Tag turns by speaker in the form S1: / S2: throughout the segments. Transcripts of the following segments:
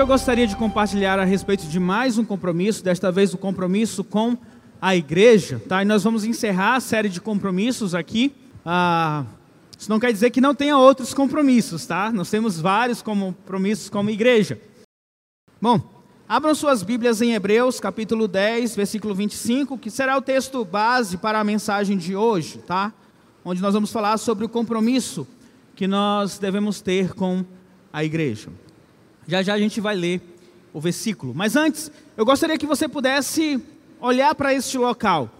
S1: Eu gostaria de compartilhar a respeito de mais um compromisso, desta vez o compromisso com a igreja, tá? E nós vamos encerrar a série de compromissos aqui. Ah, isso não quer dizer que não tenha outros compromissos, tá? Nós temos vários compromissos como igreja. Bom, abram suas Bíblias em Hebreus, capítulo 10, versículo 25, que será o texto base para a mensagem de hoje, tá? Onde nós vamos falar sobre o compromisso que nós devemos ter com a igreja. Já já a gente vai ler o versículo. Mas antes, eu gostaria que você pudesse olhar para este local.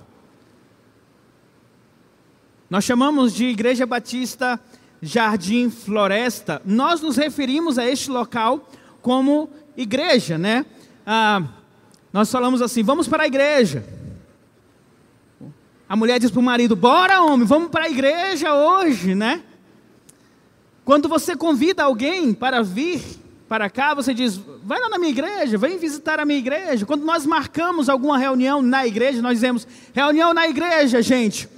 S1: Nós chamamos de Igreja Batista Jardim Floresta. Nós nos referimos a este local como igreja, né? Ah, nós falamos assim: vamos para a igreja. A mulher diz para o marido: bora, homem, vamos para a igreja hoje, né? Quando você convida alguém para vir para cá, você diz: vai lá na minha igreja, vem visitar a minha igreja. Quando nós marcamos alguma reunião na igreja, nós dizemos: reunião na igreja, gente.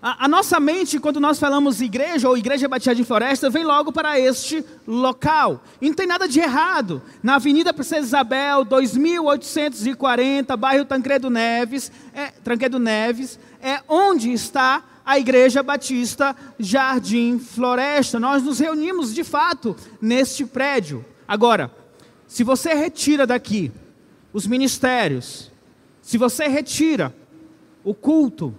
S1: A, a nossa mente, quando nós falamos igreja ou igreja Batista de Floresta, vem logo para este local. E não tem nada de errado. Na Avenida Princesa Isabel, 2840, bairro Tancredo Neves, é, Tancredo Neves, é onde está a Igreja Batista Jardim Floresta. Nós nos reunimos de fato neste prédio. Agora, se você retira daqui os ministérios, se você retira o culto,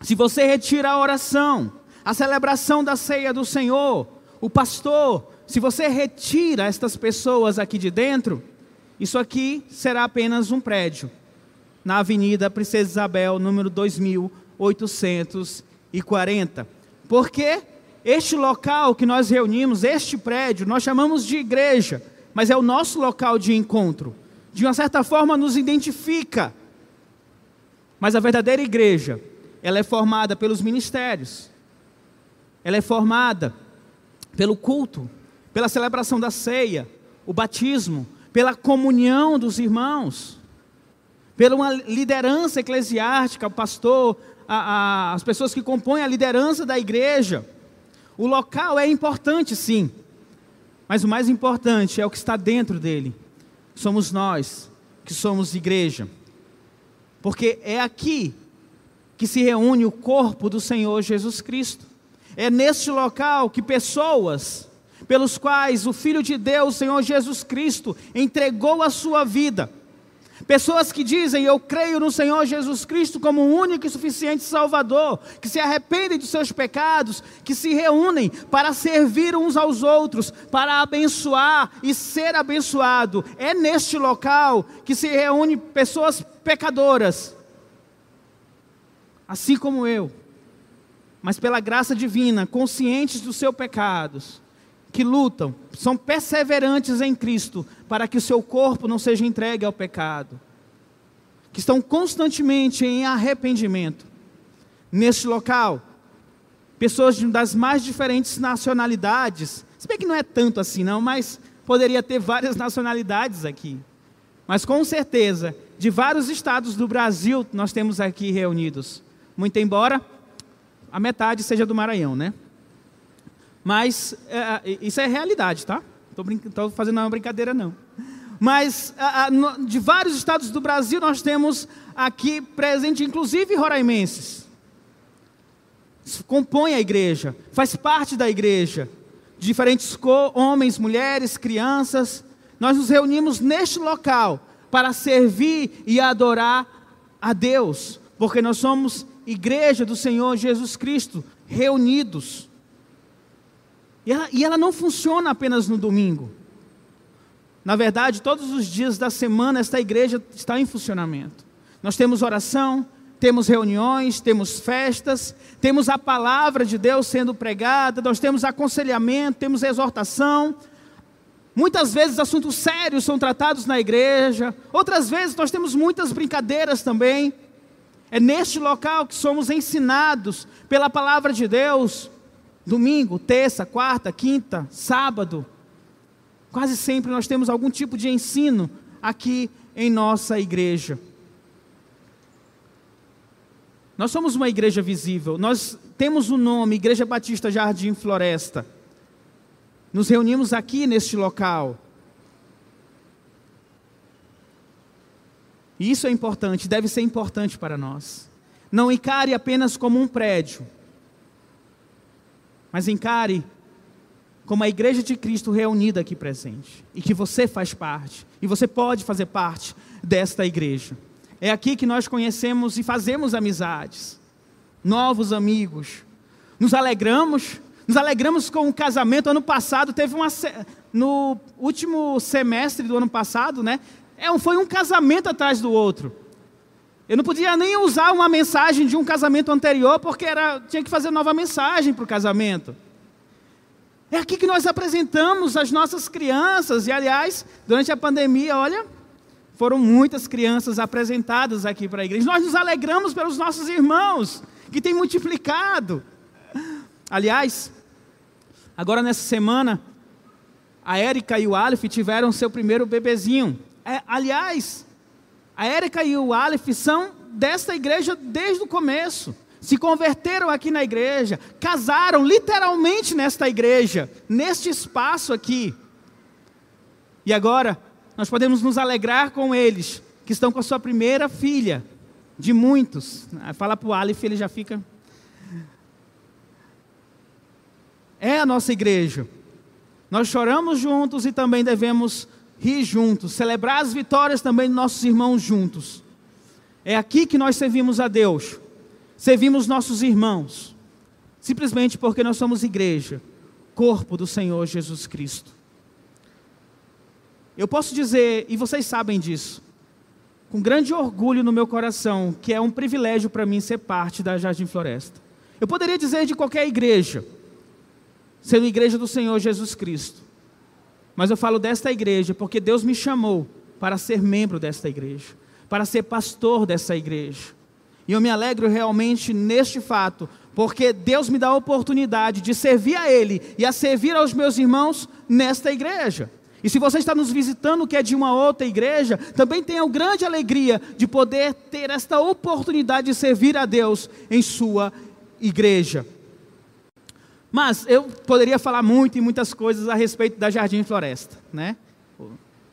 S1: se você retira a oração, a celebração da ceia do Senhor, o pastor, se você retira estas pessoas aqui de dentro, isso aqui será apenas um prédio na Avenida Princesa Isabel, número 2000 840. Porque este local que nós reunimos, este prédio, nós chamamos de igreja, mas é o nosso local de encontro. De uma certa forma, nos identifica. Mas a verdadeira igreja, ela é formada pelos ministérios, ela é formada pelo culto, pela celebração da ceia, o batismo, pela comunhão dos irmãos, pela uma liderança eclesiástica, o pastor, a, a, as pessoas que compõem a liderança da igreja. O local é importante, sim, mas o mais importante é o que está dentro dele. Somos nós que somos igreja, porque é aqui que se reúne o corpo do Senhor Jesus Cristo. É neste local que pessoas pelos quais o Filho de Deus, Senhor Jesus Cristo, entregou a sua vida Pessoas que dizem, eu creio no Senhor Jesus Cristo como o único e suficiente Salvador, que se arrependem dos seus pecados, que se reúnem para servir uns aos outros, para abençoar e ser abençoado. É neste local que se reúnem pessoas pecadoras, assim como eu, mas pela graça divina, conscientes dos seus pecados, que lutam, são perseverantes em Cristo, para que o seu corpo não seja entregue ao pecado, que estão constantemente em arrependimento. Neste local, pessoas das mais diferentes nacionalidades, se bem que não é tanto assim não, mas poderia ter várias nacionalidades aqui. Mas com certeza, de vários estados do Brasil nós temos aqui reunidos. Muito embora a metade seja do Maranhão, né? Mas é, é isso é realidade, tá? Estou fazendo uma brincadeira, não. Mas de vários estados do Brasil nós temos aqui presente, inclusive roraimenses. Compõe a igreja, faz parte da igreja. Diferentes homens, mulheres, crianças. Nós nos reunimos neste local para servir e adorar a Deus, porque nós somos igreja do Senhor Jesus Cristo, reunidos. E ela, e ela não funciona apenas no domingo. Na verdade, todos os dias da semana, esta igreja está em funcionamento. Nós temos oração, temos reuniões, temos festas, temos a palavra de Deus sendo pregada, nós temos aconselhamento, temos exortação. Muitas vezes assuntos sérios são tratados na igreja, outras vezes nós temos muitas brincadeiras também. É neste local que somos ensinados pela palavra de Deus, Domingo, terça, quarta, quinta, sábado. Quase sempre nós temos algum tipo de ensino aqui em nossa igreja. Nós somos uma igreja visível. Nós temos o um nome Igreja Batista Jardim Floresta. Nos reunimos aqui neste local. E isso é importante, deve ser importante para nós. Não encare apenas como um prédio, mas encare como a igreja de Cristo reunida aqui presente, e que você faz parte, e você pode fazer parte desta igreja. É aqui que nós conhecemos e fazemos amizades, novos amigos. Nos alegramos, nos alegramos com o casamento. Ano passado teve uma no último semestre do ano passado, né? É, foi um casamento atrás do outro. Eu não podia nem usar uma mensagem de um casamento anterior, porque era, tinha que fazer nova mensagem para o casamento. É aqui que nós apresentamos as nossas crianças, e aliás, durante a pandemia, olha, foram muitas crianças apresentadas aqui para a igreja. Nós nos alegramos pelos nossos irmãos, que têm multiplicado. Aliás, agora nessa semana, a Érica e o Aleph tiveram seu primeiro bebezinho. É, aliás, a Érica e o Aleph são desta igreja desde o começo. Se converteram aqui na igreja, casaram literalmente nesta igreja, neste espaço aqui. E agora, nós podemos nos alegrar com eles, que estão com a sua primeira filha, de muitos. Fala para o Aleph, ele já fica. É a nossa igreja. Nós choramos juntos e também devemos rir juntos, celebrar as vitórias também de nossos irmãos juntos. É aqui que nós servimos a Deus, servimos nossos irmãos, simplesmente porque nós somos igreja, corpo do Senhor Jesus Cristo. Eu posso dizer, e vocês sabem disso, com grande orgulho no meu coração, que é um privilégio para mim ser parte da Jardim Floresta. Eu poderia dizer de qualquer igreja, sendo igreja do Senhor Jesus Cristo. Mas eu falo desta igreja porque Deus me chamou para ser membro desta igreja, para ser pastor dessa igreja. E eu me alegro realmente neste fato, porque Deus me dá a oportunidade de servir a Ele e a servir aos meus irmãos nesta igreja. E se você está nos visitando, que é de uma outra igreja, também tenha grande alegria de poder ter esta oportunidade de servir a Deus em sua igreja. Mas eu poderia falar muito e muitas coisas a respeito da Jardim Floresta, né?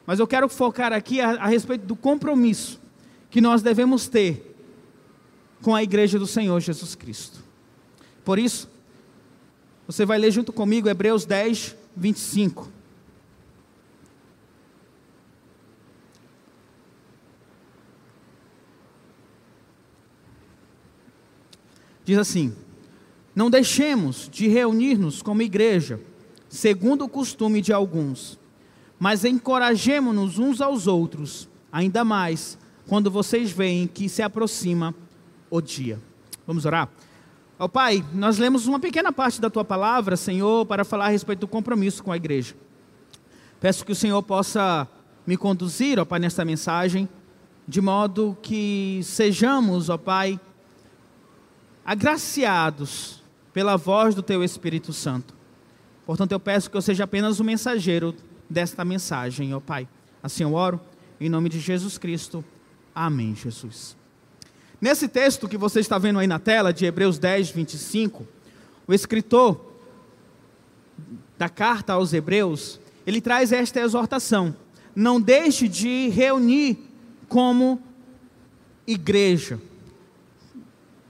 S1: Mas eu quero focar aqui a, a respeito do compromisso que nós devemos ter com a igreja do Senhor Jesus Cristo. Por isso, você vai ler junto comigo Hebreus 10, 25. Diz assim: não deixemos de reunir-nos como igreja, segundo o costume de alguns, mas encorajemo-nos uns aos outros, ainda mais quando vocês veem que se aproxima o dia. Vamos orar? Ó oh, Pai, nós lemos uma pequena parte da tua palavra, Senhor, para falar a respeito do compromisso com a igreja. Peço que o Senhor possa me conduzir, ó Pai, nesta mensagem, de modo que sejamos, ó Pai, agraciados pela voz do teu Espírito Santo. Portanto, eu peço que eu seja apenas o mensageiro desta mensagem, ó Pai. Assim eu oro, em nome de Jesus Cristo. Amém, Jesus. Nesse texto que você está vendo aí na tela, de Hebreus 10, 25, o escritor da carta aos Hebreus, ele traz esta exortação: não deixe de reunir como igreja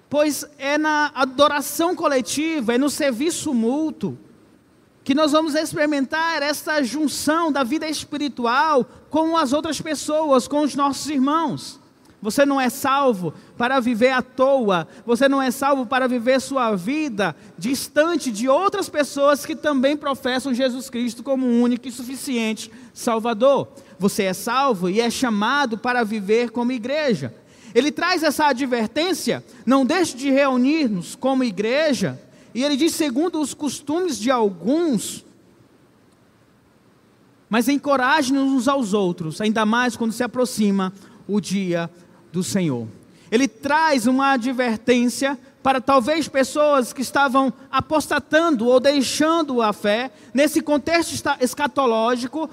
S1: pois é na adoração coletiva, é no serviço mútuo, que nós vamos experimentar essa junção da vida espiritual com as outras pessoas, com os nossos irmãos. Você não é salvo para viver à toa, você não é salvo para viver sua vida distante de outras pessoas que também professam Jesus Cristo como único e suficiente Salvador. Você é salvo e é chamado para viver como igreja. Ele traz essa advertência: não deixe de reunir-nos como igreja, e ele diz, segundo os costumes de alguns, mas encoraje-nos uns aos outros, ainda mais quando se aproxima o dia do Senhor. Ele traz uma advertência para talvez pessoas que estavam apostatando ou deixando a fé, nesse contexto escatológico,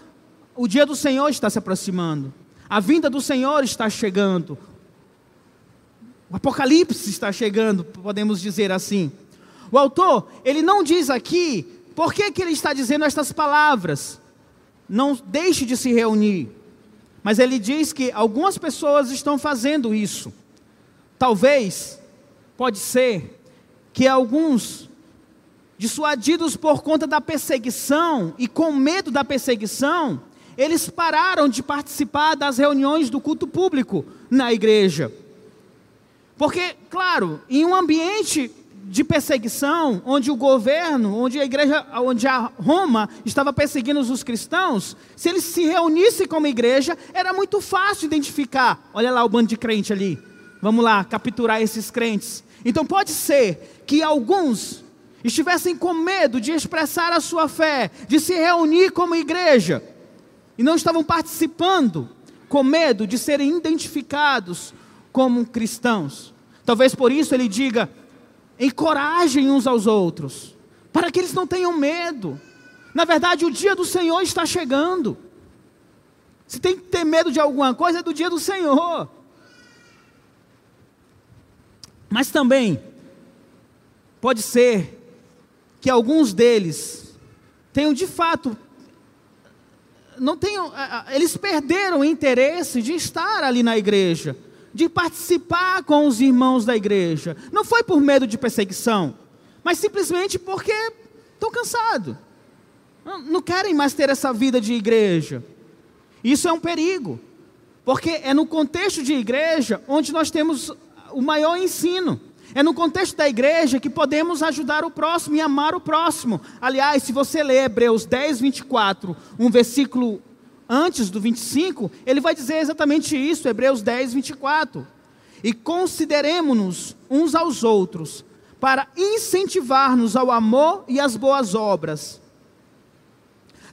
S1: o dia do Senhor está se aproximando, a vinda do Senhor está chegando, o Apocalipse está chegando, podemos dizer assim. O autor, ele não diz aqui por que, que ele está dizendo estas palavras. Não deixe de se reunir. Mas ele diz que algumas pessoas estão fazendo isso. Talvez, pode ser, que alguns, dissuadidos por conta da perseguição e com medo da perseguição, eles pararam de participar das reuniões do culto público na igreja. Porque, claro, em um ambiente de perseguição, onde o governo, onde a igreja, onde a Roma estava perseguindo os cristãos, se eles se reunissem como igreja, era muito fácil identificar. Olha lá o bando de crente ali. Vamos lá, capturar esses crentes. Então pode ser que alguns estivessem com medo de expressar a sua fé, de se reunir como igreja, e não estavam participando, com medo de serem identificados como cristãos. Talvez por isso ele diga: encorajem uns aos outros, para que eles não tenham medo. Na verdade, o dia do Senhor está chegando. Se tem que ter medo de alguma coisa, é do dia do Senhor. Mas também, pode ser que alguns deles tenham de fato, não tenham, eles perderam o interesse de estar ali na igreja de participar com os irmãos da igreja. Não foi por medo de perseguição, mas simplesmente porque estão cansados. Não, querem mais ter essa vida de igreja. Isso é um perigo, porque é no contexto de igreja onde nós temos o maior ensino. É no contexto da igreja que podemos ajudar o próximo e amar o próximo. Aliás, se você ler Hebreus 10, 24, um versículo antes do 25, ele vai dizer exatamente isso, Hebreus 10, 24. E consideremos-nos uns aos outros, para incentivar-nos ao amor e às boas obras.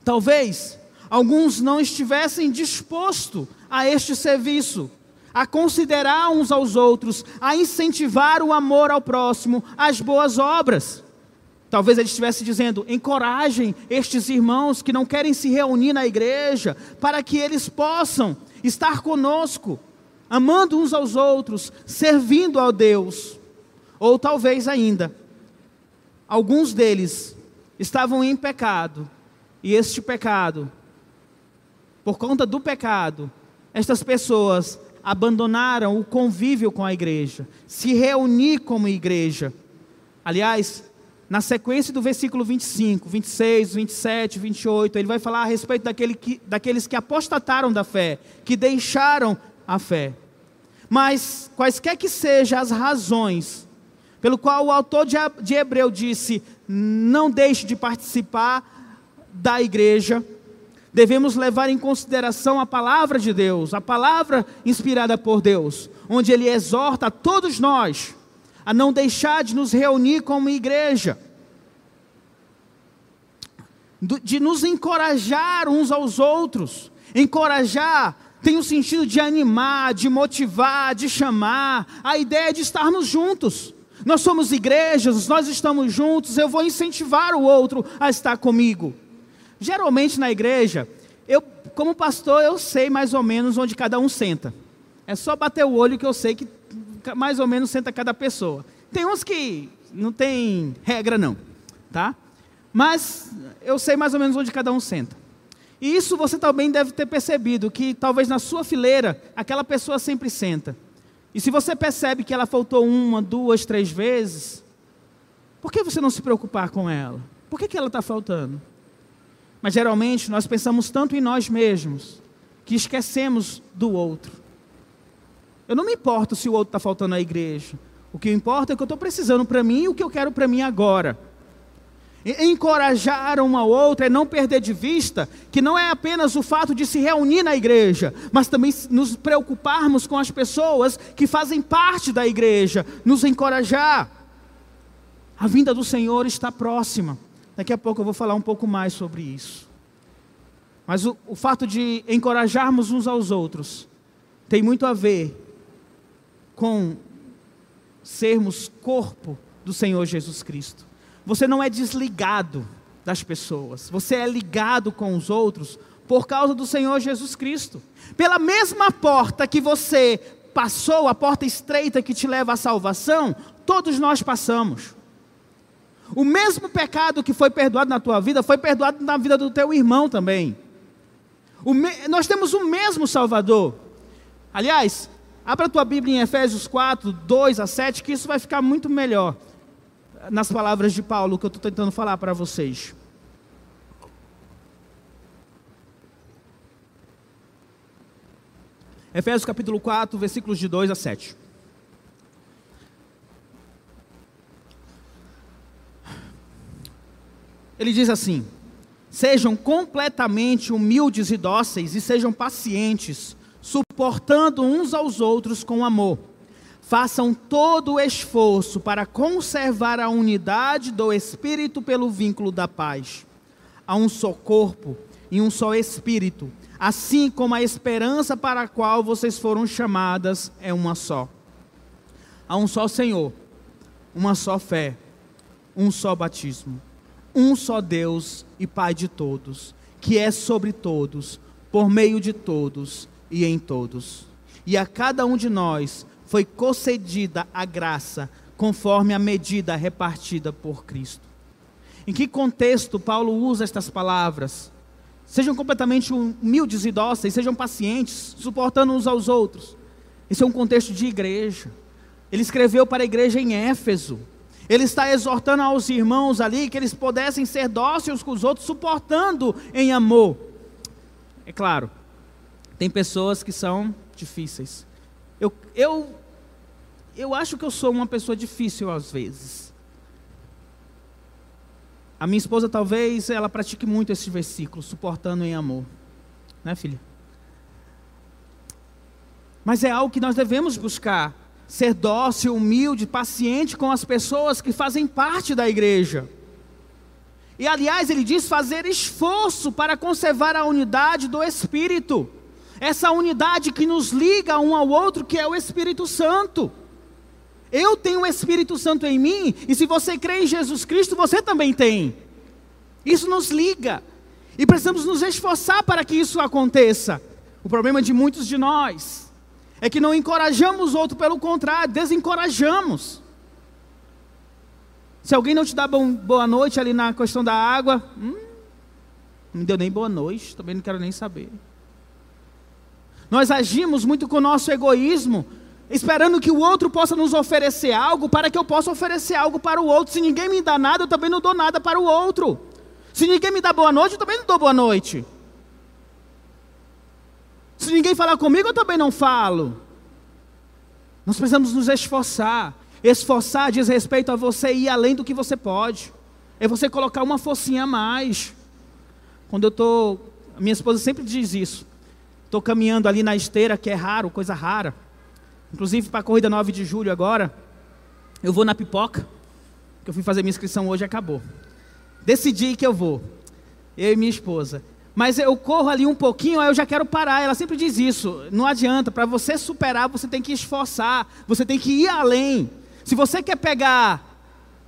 S1: Talvez alguns não estivessem dispostos a este serviço, a considerar uns aos outros, a incentivar o amor ao próximo, as boas obras. Talvez ele estivesse dizendo: encorajem estes irmãos que não querem se reunir na igreja, para que eles possam estar conosco, amando uns aos outros, servindo ao Deus. Ou talvez ainda, alguns deles estavam em pecado, e este pecado, por conta do pecado, estas pessoas abandonaram o convívio com a igreja, se reunir como igreja. Aliás, na sequência do versículo 25, 26, 27, 28, ele vai falar a respeito daquele que, daqueles que apostataram da fé, que deixaram a fé. Mas, quaisquer que sejam as razões pelo qual o autor de, de Hebreu disse: não deixe de participar da igreja, devemos levar em consideração a palavra de Deus, a palavra inspirada por Deus, onde ele exorta a todos nós a não deixar de nos reunir como igreja, de nos encorajar uns aos outros. Encorajar tem o sentido de animar, de motivar, de chamar, a ideia de estarmos juntos. Nós somos igrejas, nós estamos juntos, eu vou incentivar o outro a estar comigo. Geralmente na igreja, eu, como pastor, eu sei mais ou menos onde cada um senta. É só bater o olho que eu sei que mais ou menos senta cada pessoa. Tem uns que não tem regra não, tá? Mas eu sei mais ou menos onde cada um senta. E isso você também deve ter percebido, que talvez na sua fileira aquela pessoa sempre senta. E se você percebe que ela faltou uma, duas, três vezes, por que você não se preocupar com ela? Por que, que ela está faltando? Mas geralmente nós pensamos tanto em nós mesmos que esquecemos do outro. Eu não me importo se o outro está faltando à igreja. O que importa é o que eu estou precisando para mim e o que eu quero para mim agora. Encorajar um ao outro é não perder de vista que não é apenas o fato de se reunir na igreja, mas também nos preocuparmos com as pessoas que fazem parte da igreja, nos encorajar. A vinda do Senhor está próxima. Daqui a pouco eu vou falar um pouco mais sobre isso. Mas o, o fato de encorajarmos uns aos outros tem muito a ver com sermos corpo do Senhor Jesus Cristo. Você não é desligado das pessoas, você é ligado com os outros por causa do Senhor Jesus Cristo. Pela mesma porta que você passou, a porta estreita que te leva à salvação, todos nós passamos. O mesmo pecado que foi perdoado na tua vida foi perdoado na vida do teu irmão também. Me... Nós temos o mesmo Salvador. Aliás, abra a tua Bíblia em Efésios 4, 2 a 7, que isso vai ficar muito melhor nas palavras de Paulo que eu estou tentando falar para vocês. Efésios capítulo 4, versículos de 2 a 7. Ele diz assim: Sejam completamente humildes e dóceis e sejam pacientes, suportando uns aos outros com amor. Façam todo o esforço para conservar a unidade do Espírito pelo vínculo da paz. Há um só corpo e um só Espírito assim como a esperança para a qual vocês foram chamadas é uma só. Há um só Senhor, uma só fé, um só batismo, um só Deus e Pai de todos, que é sobre todos, por meio de todos e em todos. E a cada um de nós foi concedida a graça conforme a medida repartida por Cristo. Em que contexto Paulo usa estas palavras? Sejam completamente humildes e dóceis, sejam pacientes, suportando uns aos outros. Esse é um contexto de igreja. Ele escreveu para a igreja em Éfeso. Ele está exortando aos irmãos ali que eles pudessem ser dóceis com os outros, suportando em amor. É claro, tem pessoas que são difíceis. Eu, eu, eu acho que eu sou uma pessoa difícil às vezes. A minha esposa talvez ela pratique muito esse versículo, suportando em amor. Né, filha? Mas é algo que nós devemos buscar, ser dócil, humilde, paciente com as pessoas que fazem parte da igreja. E aliás, ele diz fazer esforço para conservar a unidade do espírito. Essa unidade que nos liga um ao outro, que é o Espírito Santo. Eu tenho o Espírito Santo em mim, e se você crê em Jesus Cristo, você também tem. Isso nos liga. E precisamos nos esforçar para que isso aconteça. O problema de muitos de nós é que não encorajamos o outro, pelo contrário, desencorajamos. Se alguém não te dá bom, boa noite ali na questão da água, hum, não me deu nem boa noite, também não quero nem saber. Nós agimos muito com o nosso egoísmo, esperando que o outro possa nos oferecer algo para que eu possa oferecer algo para o outro. Se ninguém me dá nada, eu também não dou nada para o outro. Se ninguém me dá boa noite, eu também não dou boa noite. Se ninguém falar comigo, eu também não falo. Nós precisamos nos esforçar. Esforçar diz respeito a você ir além do que você pode. É você colocar uma forcinha a mais. Quando eu estou. Minha esposa sempre diz isso. Estou caminhando ali na esteira, que é raro, coisa rara. Inclusive para a corrida 9 de julho agora, eu vou na pipoca, que eu fui fazer minha inscrição hoje acabou. Decidi que eu vou, eu e minha esposa. Mas eu corro ali um pouquinho, aí eu já quero parar. Ela sempre diz isso. Não adianta, para você superar, você tem que esforçar, você tem que ir além. Se você quer pegar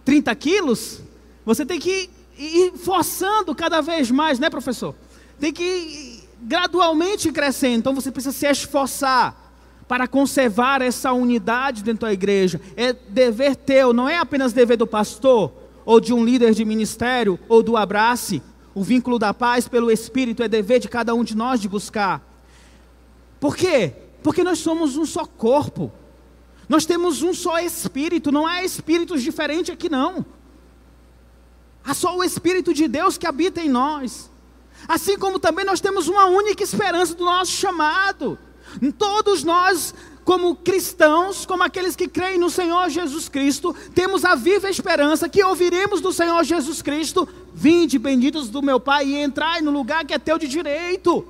S1: 30 quilos, você tem que ir forçando cada vez mais, né, professor? Tem que gradualmente crescendo. Então você precisa se esforçar para conservar essa unidade dentro da igreja. É dever teu, não é apenas dever do pastor, ou de um líder de ministério, ou do abrace. O vínculo da paz pelo Espírito é dever de cada um de nós de buscar. Por quê? Porque nós somos um só corpo. Nós temos um só Espírito, não há espíritos diferentes aqui não. Há só o Espírito de Deus que habita em nós. Assim como também nós temos uma única esperança do nosso chamado. Todos nós, como cristãos, como aqueles que creem no Senhor Jesus Cristo, temos a viva esperança que ouviremos do Senhor Jesus Cristo: Vinde, benditos do meu Pai, e entrai no lugar que é teu de direito.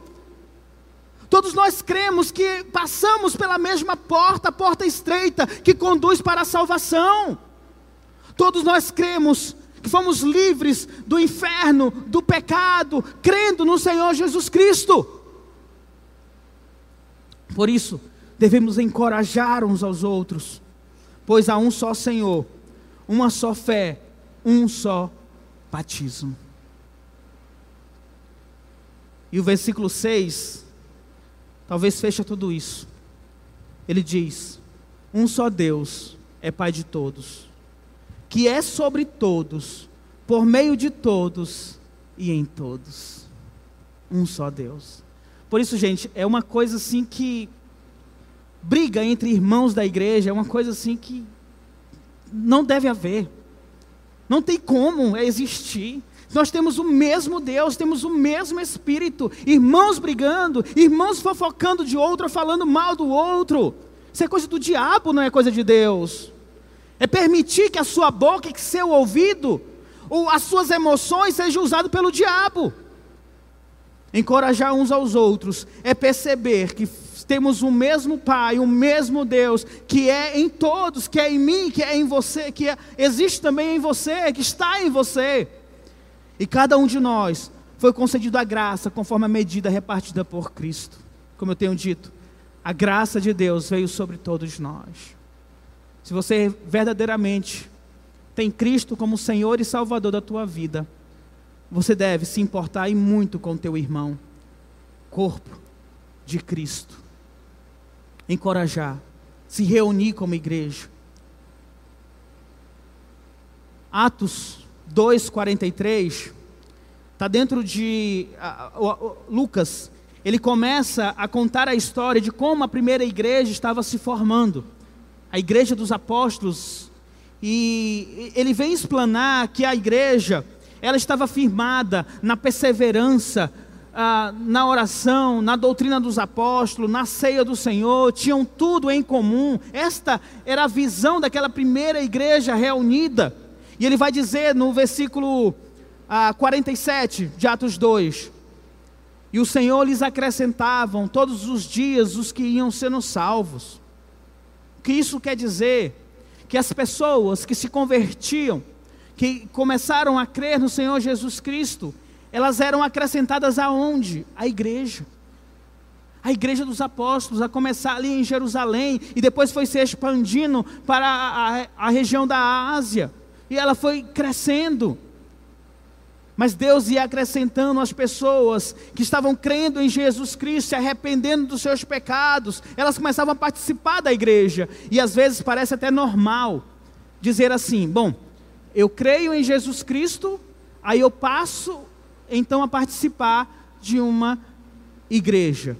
S1: Todos nós cremos que passamos pela mesma porta, a porta estreita que conduz para a salvação. Todos nós cremos que fomos livres do inferno, do pecado, crendo no Senhor Jesus Cristo. Por isso, devemos encorajar uns aos outros, pois há um só Senhor, uma só fé, um só batismo. E o versículo 6, talvez fecha tudo isso. Ele diz: Um só Deus é Pai de todos, que é sobre todos, por meio de todos e em todos. Um só Deus. Por isso, gente, é uma coisa assim que briga entre irmãos da igreja, é uma coisa assim que não deve haver. Não tem como existir. Nós temos o mesmo Deus, temos o mesmo Espírito, irmãos brigando, irmãos fofocando de outro, falando mal do outro. Isso é coisa do diabo, não é coisa de Deus. É permitir que a sua boca, que seu ouvido, ou as suas emoções sejam usadas pelo diabo. Encorajar uns aos outros é perceber que temos o mesmo Pai, o mesmo Deus, que é em todos, que é em mim, que é em você, que é, existe também em você, que está em você. E cada um de nós foi concedido a graça conforme a medida repartida por Cristo. Como eu tenho dito, a graça de Deus veio sobre todos nós. Se você verdadeiramente tem Cristo como Senhor e Salvador da tua vida, você deve se importar e muito com teu irmão, corpo de Cristo encorajar, se reunir como igreja. Atos 2:43 está dentro de uh, uh, Lucas. Ele começa a contar a história de como a primeira igreja estava se formando, a igreja dos apóstolos. E ele vem explanar que a igreja ela estava firmada na perseverança, ah, na oração, na doutrina dos apóstolos, na ceia do Senhor, tinham tudo em comum. Esta era a visão daquela primeira igreja reunida. E ele vai dizer no versículo ah, 47 de Atos 2: E o Senhor lhes acrescentavam todos os dias os que iam sendo salvos. O que isso quer dizer? Que as pessoas que se convertiam, que começaram a crer no Senhor Jesus Cristo, elas eram acrescentadas aonde? A igreja. A igreja dos apóstolos, a começar ali em Jerusalém, e depois foi se expandindo para a, a, a região da Ásia, e ela foi crescendo. Mas Deus ia acrescentando as pessoas que estavam crendo em Jesus Cristo, se arrependendo dos seus pecados, elas começavam a participar da igreja, e às vezes parece até normal dizer assim: bom, eu creio em Jesus Cristo, aí eu passo então a participar de uma igreja.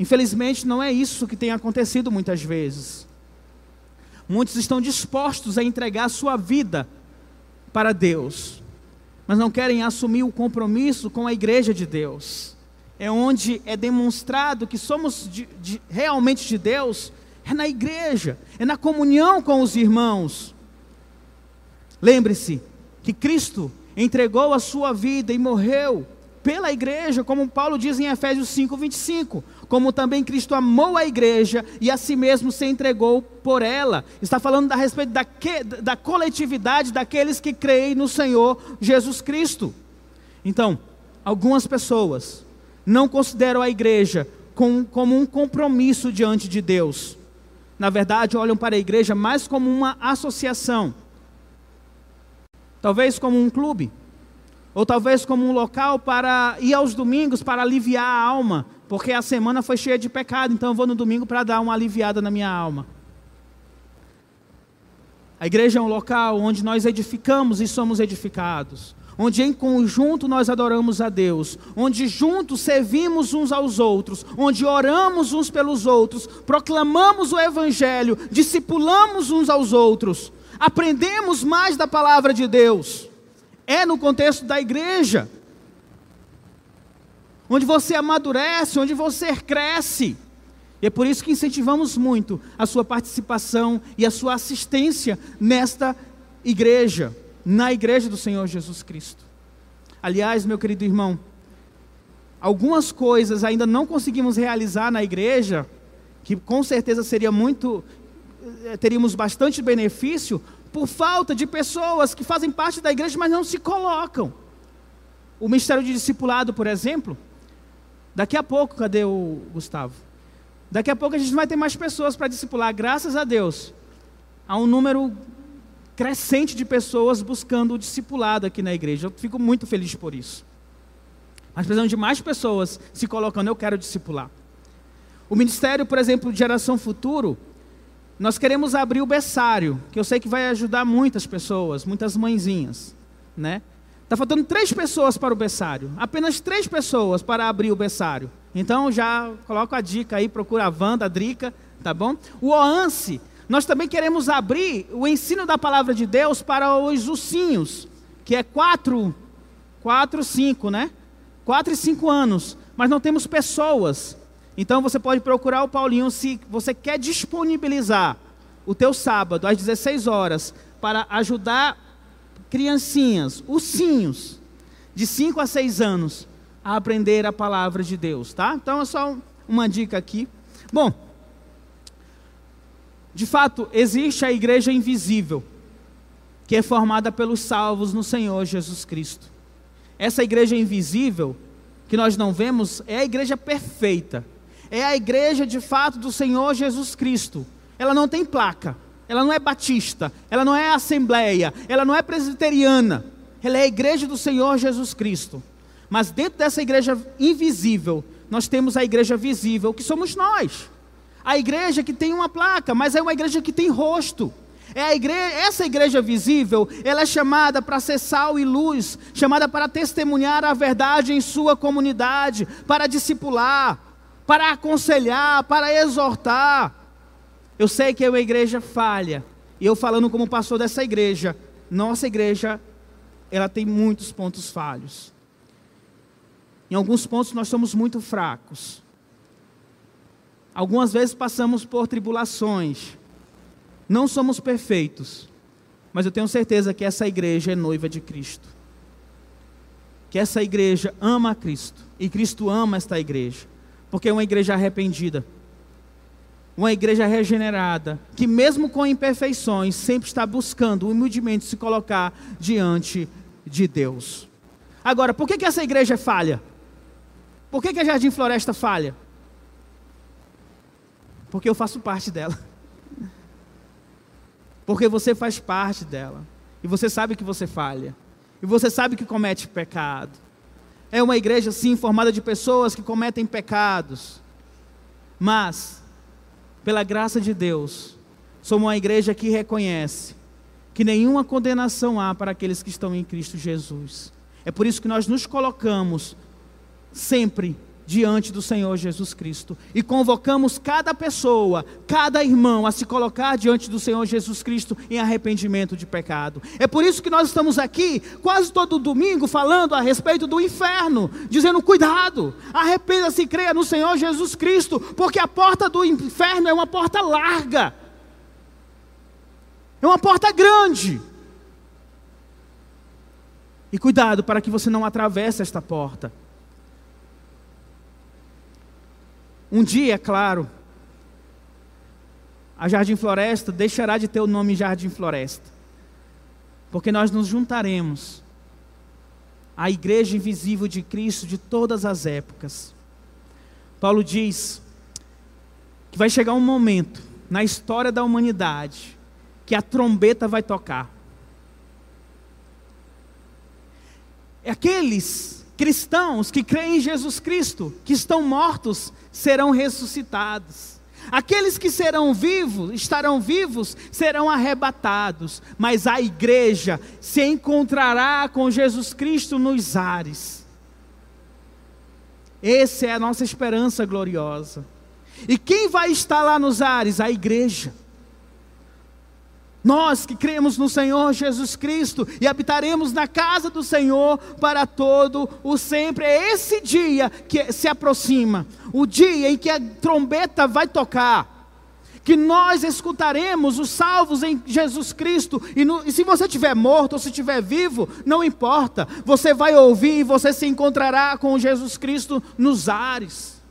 S1: Infelizmente, não é isso que tem acontecido muitas vezes. Muitos estão dispostos a entregar sua vida para Deus, mas não querem assumir o compromisso com a igreja de Deus. É onde é demonstrado que somos de, de, realmente de Deus, é na igreja, é na comunhão com os irmãos. Lembre-se que Cristo entregou a sua vida e morreu pela igreja, como Paulo diz em Efésios 5, 25. Como também Cristo amou a igreja e a si mesmo se entregou por ela. Está falando a respeito da, que, da coletividade daqueles que creem no Senhor Jesus Cristo. Então, algumas pessoas não consideram a igreja com, como um compromisso diante de Deus. Na verdade, olham para a igreja mais como uma associação talvez como um clube, ou talvez como um local para ir aos domingos para aliviar a alma, porque a semana foi cheia de pecado, então eu vou no domingo para dar uma aliviada na minha alma. A igreja é um local onde nós edificamos e somos edificados, onde em conjunto nós adoramos a Deus, onde juntos servimos uns aos outros, onde oramos uns pelos outros, proclamamos o Evangelho, discipulamos uns aos outros aprendemos mais da palavra de Deus. É no contexto da igreja, onde você amadurece, onde você cresce. E é por isso que incentivamos muito a sua participação e a sua assistência nesta igreja, na igreja do Senhor Jesus Cristo. Aliás, meu querido irmão, algumas coisas ainda não conseguimos realizar na igreja, que com certeza seria muito teríamos bastante benefício por falta de pessoas que fazem parte da igreja, mas não se colocam. O ministério de discipulado, por exemplo, daqui a pouco, cadê o Gustavo? Daqui a pouco a gente vai ter mais pessoas para discipular, graças a Deus. Há um número crescente de pessoas buscando o discipulado aqui na igreja. Eu fico muito feliz por isso. Mas precisamos de mais pessoas se colocando, eu quero discipular. O ministério, por exemplo, de geração futuro, nós queremos abrir o berçário, que eu sei que vai ajudar muitas pessoas, muitas mãezinhas, né? Está faltando três pessoas para o berçário, apenas três pessoas para abrir o berçário. Então já coloco a dica aí, procura a Wanda, a Drica, tá bom? O OANSE, nós também queremos abrir o ensino da palavra de Deus para os ursinhos, que é 4, 4, 5, né? 4 e 5 anos, mas não temos pessoas. Então você pode procurar o Paulinho se você quer disponibilizar o teu sábado às 16 horas para ajudar criancinhas, ursinhos, de 5 a 6 anos, a aprender a palavra de Deus, tá? Então é só uma dica aqui. Bom, de fato, existe a igreja invisível, que é formada pelos salvos no Senhor Jesus Cristo. Essa igreja invisível, que nós não vemos, é a igreja perfeita. É a igreja de fato do Senhor Jesus Cristo. Ela não tem placa, ela não é batista, ela não é assembleia, ela não é presbiteriana. Ela é a igreja do Senhor Jesus Cristo. Mas dentro dessa igreja invisível, nós temos a igreja visível, que somos nós. A igreja que tem uma placa, mas é uma igreja que tem rosto. É a igreja, essa igreja visível, ela é chamada para ser sal e luz, chamada para testemunhar a verdade em sua comunidade, para discipular, para aconselhar, para exortar. Eu sei que é uma igreja falha, e eu falando como pastor dessa igreja, nossa igreja, ela tem muitos pontos falhos. Em alguns pontos nós somos muito fracos. Algumas vezes passamos por tribulações. Não somos perfeitos. Mas eu tenho certeza que essa igreja é noiva de Cristo. Que essa igreja ama Cristo. E Cristo ama esta igreja. Porque é uma igreja arrependida. Uma igreja regenerada. Que, mesmo com imperfeições, sempre está buscando humildemente se colocar diante de Deus. Agora, por que, que essa igreja falha? Por que, que a Jardim Floresta falha? Porque eu faço parte dela. Porque você faz parte dela. E você sabe que você falha. E você sabe que comete pecado. É uma igreja, sim, formada de pessoas que cometem pecados. Mas, pela graça de Deus, somos uma igreja que reconhece que nenhuma condenação há para aqueles que estão em Cristo Jesus. É por isso que nós nos colocamos sempre diante do Senhor Jesus Cristo e convocamos cada pessoa, cada irmão a se colocar diante do Senhor Jesus Cristo em arrependimento de pecado. É por isso que nós estamos aqui quase todo domingo falando a respeito do inferno, dizendo cuidado, arrependa-se e creia no Senhor Jesus Cristo, porque a porta do inferno é uma porta larga. É uma porta grande. E cuidado para que você não atravesse esta porta. Um dia, claro, a Jardim Floresta deixará de ter o nome Jardim Floresta, porque nós nos juntaremos à igreja invisível de Cristo de todas as épocas. Paulo diz que vai chegar um momento na história da humanidade que a trombeta vai tocar. Aqueles cristãos que creem em Jesus Cristo, que estão mortos, serão ressuscitados. Aqueles que serão vivos, estarão vivos, serão arrebatados, mas a igreja se encontrará com Jesus Cristo nos ares. Essa é a nossa esperança gloriosa. E quem vai estar lá nos ares? A igreja. Nós que cremos no Senhor Jesus Cristo e habitaremos na casa do Senhor para todo o sempre. É esse dia que se aproxima, o dia em que a trombeta vai tocar, que nós escutaremos os salvos em Jesus Cristo. E, no, e se você estiver morto ou se estiver vivo, não importa, você vai ouvir e você se encontrará com Jesus Cristo nos ares.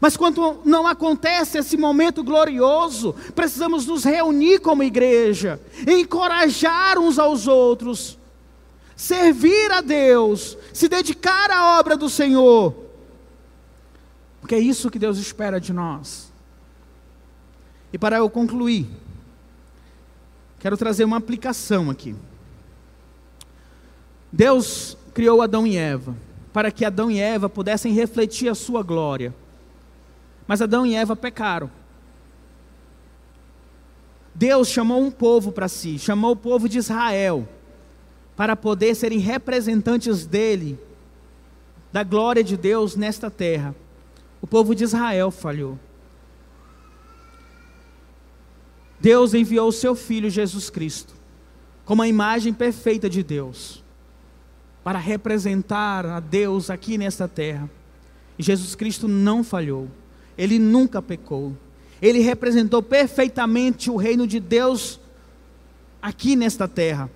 S1: Mas quando não acontece esse momento glorioso, precisamos nos reunir como igreja, encorajar uns aos outros, servir a Deus, se dedicar à obra do Senhor, porque é isso que Deus espera de nós. E para eu concluir, quero trazer uma aplicação aqui. Deus criou Adão e Eva para que Adão e Eva pudessem refletir a sua glória. Mas Adão e Eva pecaram. Deus chamou um povo para si, chamou o povo de Israel, para poder serem representantes dele, da glória de Deus nesta terra. O povo de Israel falhou. Deus enviou o seu filho Jesus Cristo como a imagem perfeita de Deus para representar a Deus aqui nesta terra. E Jesus Cristo não falhou. Ele nunca pecou. Ele representou perfeitamente o reino de Deus aqui nesta terra.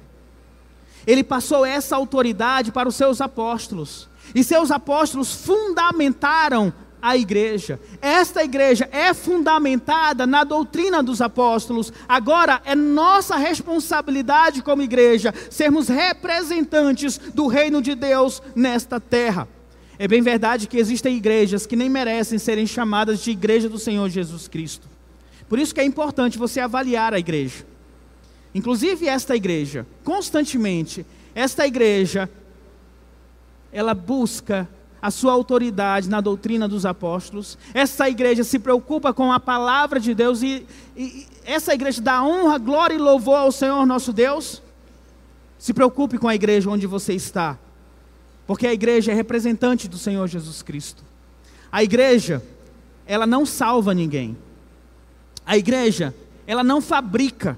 S1: Ele passou essa autoridade para os seus apóstolos. E seus apóstolos fundamentaram a igreja. Esta igreja é fundamentada na doutrina dos apóstolos. Agora é nossa responsabilidade como igreja sermos representantes do reino de Deus nesta terra. É bem verdade que existem igrejas que nem merecem serem chamadas de igreja do Senhor Jesus Cristo. Por isso que é importante você avaliar a igreja. Inclusive esta igreja, constantemente, esta igreja ela busca a sua autoridade na doutrina dos apóstolos. Essa igreja se preocupa com a palavra de Deus e, e, essa igreja dá honra, glória e louvor ao Senhor nosso Deus. Se preocupe com a igreja onde você está, porque a igreja é representante do Senhor Jesus Cristo. A igreja, ela não salva ninguém. A igreja, ela não fabrica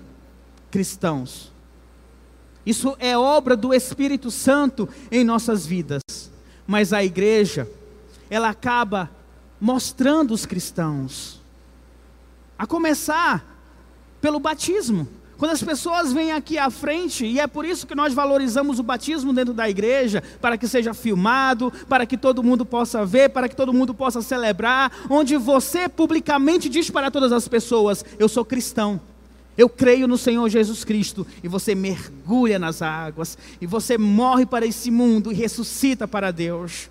S1: cristãos. Isso é obra do Espírito Santo em nossas vidas mas a igreja, ela acaba mostrando os cristãos. A começar pelo batismo. Quando as pessoas vêm aqui à frente, e é por isso que nós valorizamos o batismo dentro da igreja, para que seja filmado, para que todo mundo possa ver, para que todo mundo possa celebrar, onde você publicamente diz para todas as pessoas: Eu sou cristão. Eu creio no Senhor Jesus Cristo, e você mergulha nas águas, e você morre para esse mundo e ressuscita para Deus.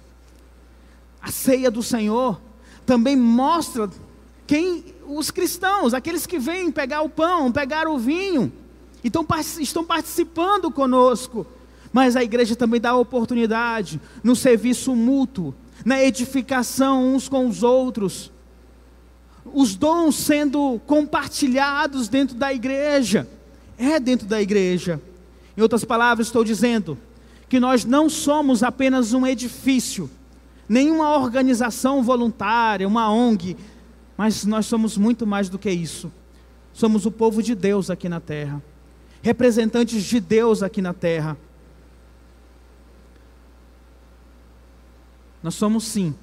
S1: A ceia do Senhor também mostra quem os cristãos, aqueles que vêm pegar o pão, pegar o vinho, então estão participando conosco. Mas a igreja também dá oportunidade no serviço mútuo, na edificação uns com os outros os dons sendo compartilhados dentro da igreja. É dentro da igreja. Em outras palavras, estou dizendo que nós não somos apenas um edifício, nenhuma organização voluntária, uma ONG, mas nós somos muito mais do que isso. Somos o povo de Deus aqui na terra, representantes de Deus aqui na terra. Nós somos sim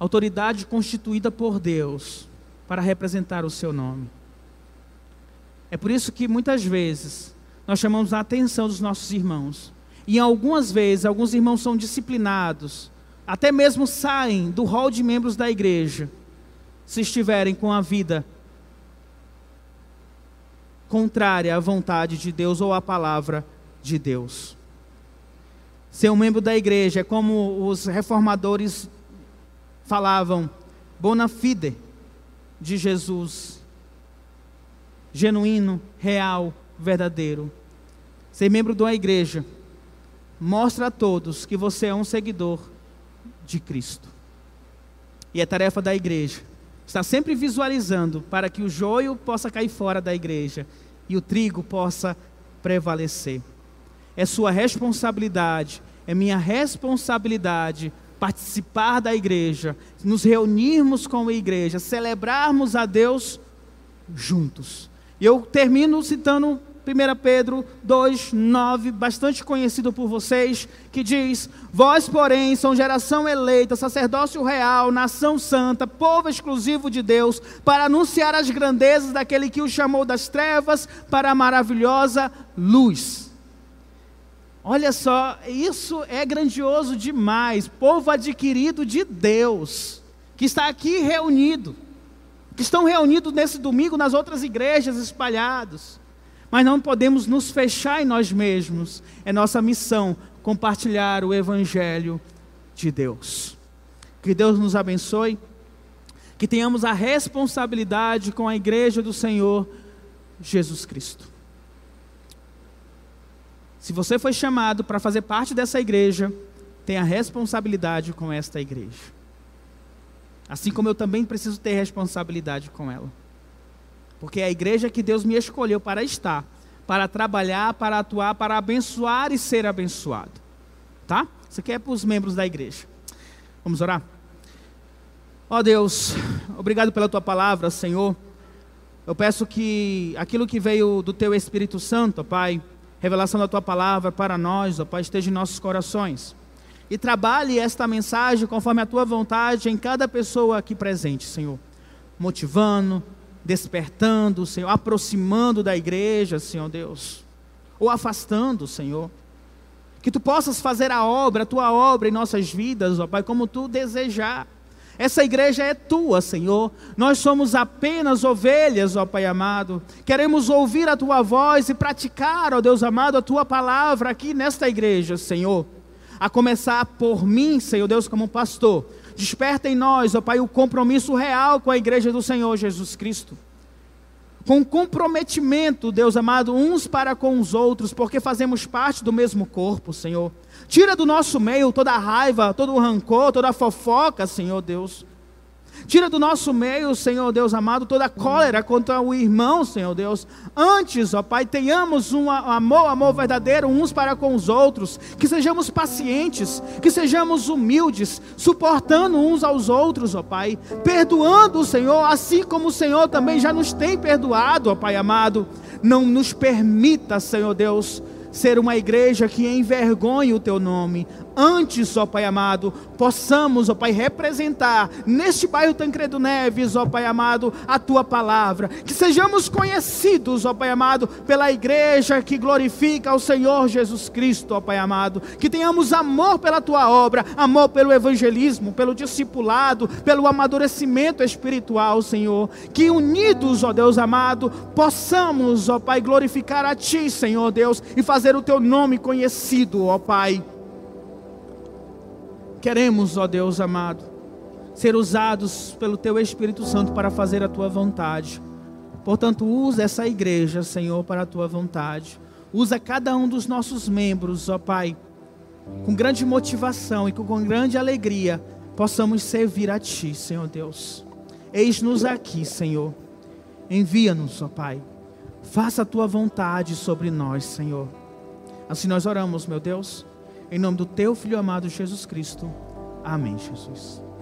S1: autoridade constituída por Deus para representar o seu nome. É por isso que muitas vezes nós chamamos a atenção dos nossos irmãos. E algumas vezes, alguns irmãos são disciplinados, até mesmo saem do hall de membros da igreja, se estiverem com a vida contrária à vontade de Deus ou à palavra de Deus. Ser um membro da igreja é como os reformadores falavam bona fide de Jesus, genuíno, real, verdadeiro. Ser membro de uma igreja mostra a todos que você é um seguidor de Cristo. E é tarefa da igreja está sempre visualizando para que o joio possa cair fora da igreja e o trigo possa prevalecer. É sua responsabilidade, é minha responsabilidade participar da igreja, nos reunirmos com a igreja, celebrarmos a Deus juntos. E eu termino citando 1 Pedro 2, 9, bastante conhecido por vocês, que diz: Vós, porém, são geração eleita, sacerdócio real, nação santa, povo exclusivo de Deus, para anunciar as grandezas daquele que o chamou das trevas para a maravilhosa luz. Olha só, isso é grandioso demais. Povo adquirido de Deus, que está aqui reunido, que estão reunidos nesse domingo nas outras igrejas espalhados. Mas não podemos nos fechar em nós mesmos. É nossa missão compartilhar o Evangelho de Deus. Que Deus nos abençoe, que tenhamos a responsabilidade com a igreja do Senhor Jesus Cristo. Se você foi chamado para fazer parte dessa igreja, tenha responsabilidade com esta igreja. Assim como eu também preciso ter responsabilidade com ela. Porque é a igreja que Deus me escolheu para estar, para trabalhar, para atuar, para abençoar e ser abençoado. Tá? Isso aqui é para os membros da igreja. Vamos orar? Ó oh Deus, obrigado pela tua palavra, Senhor. Eu peço que aquilo que veio do teu Espírito Santo, Pai, revelação da tua palavra para nós, ó Pai, esteja em nossos corações. E trabalhe esta mensagem conforme a tua vontade em cada pessoa aqui presente, Senhor. Motivando, despertando, Senhor, aproximando da igreja, Senhor Deus, ou afastando, Senhor. Que tu possas fazer a obra, a tua obra em nossas vidas, ó Pai, como tu desejar. Essa igreja é tua, Senhor. Nós somos apenas ovelhas, ó Pai amado. Queremos ouvir a tua voz e praticar, ó Deus amado, a tua palavra aqui nesta igreja, Senhor. A começar por mim, Senhor Deus, como pastor. Desperta em nós, ó Pai, o compromisso real com a igreja do Senhor Jesus Cristo com comprometimento, Deus amado, uns para com os outros, porque fazemos parte do mesmo corpo, Senhor. Tira do nosso meio toda a raiva, todo o rancor, toda a fofoca, Senhor Deus. Tira do nosso meio, Senhor Deus amado, toda cólera contra o irmão, Senhor Deus. Antes, ó Pai, tenhamos um amor, amor verdadeiro uns para com os outros. Que sejamos pacientes, que sejamos humildes, suportando uns aos outros, ó Pai. Perdoando o Senhor, assim como o Senhor também já nos tem perdoado, ó Pai amado. Não nos permita, Senhor Deus, ser uma igreja que envergonhe o teu nome. Antes, ó Pai amado, possamos, ó Pai, representar neste bairro Tancredo Neves, ó Pai amado, a tua palavra. Que sejamos conhecidos, ó Pai amado, pela igreja que glorifica o Senhor Jesus Cristo, ó Pai amado. Que tenhamos amor pela tua obra, amor pelo evangelismo, pelo discipulado, pelo amadurecimento espiritual, Senhor. Que unidos, ó Deus amado, possamos, ó Pai, glorificar a ti, Senhor Deus, e fazer o teu nome conhecido, ó Pai Queremos, ó Deus amado, ser usados pelo Teu Espírito Santo para fazer a Tua vontade. Portanto, usa essa igreja, Senhor, para a Tua vontade. Usa cada um dos nossos membros, ó Pai, com grande motivação e com grande alegria, possamos servir a Ti, Senhor Deus. Eis-nos aqui, Senhor. Envia-nos, ó Pai. Faça a Tua vontade sobre nós, Senhor. Assim nós oramos, meu Deus em nome do teu filho amado Jesus Cristo. Amém, Jesus.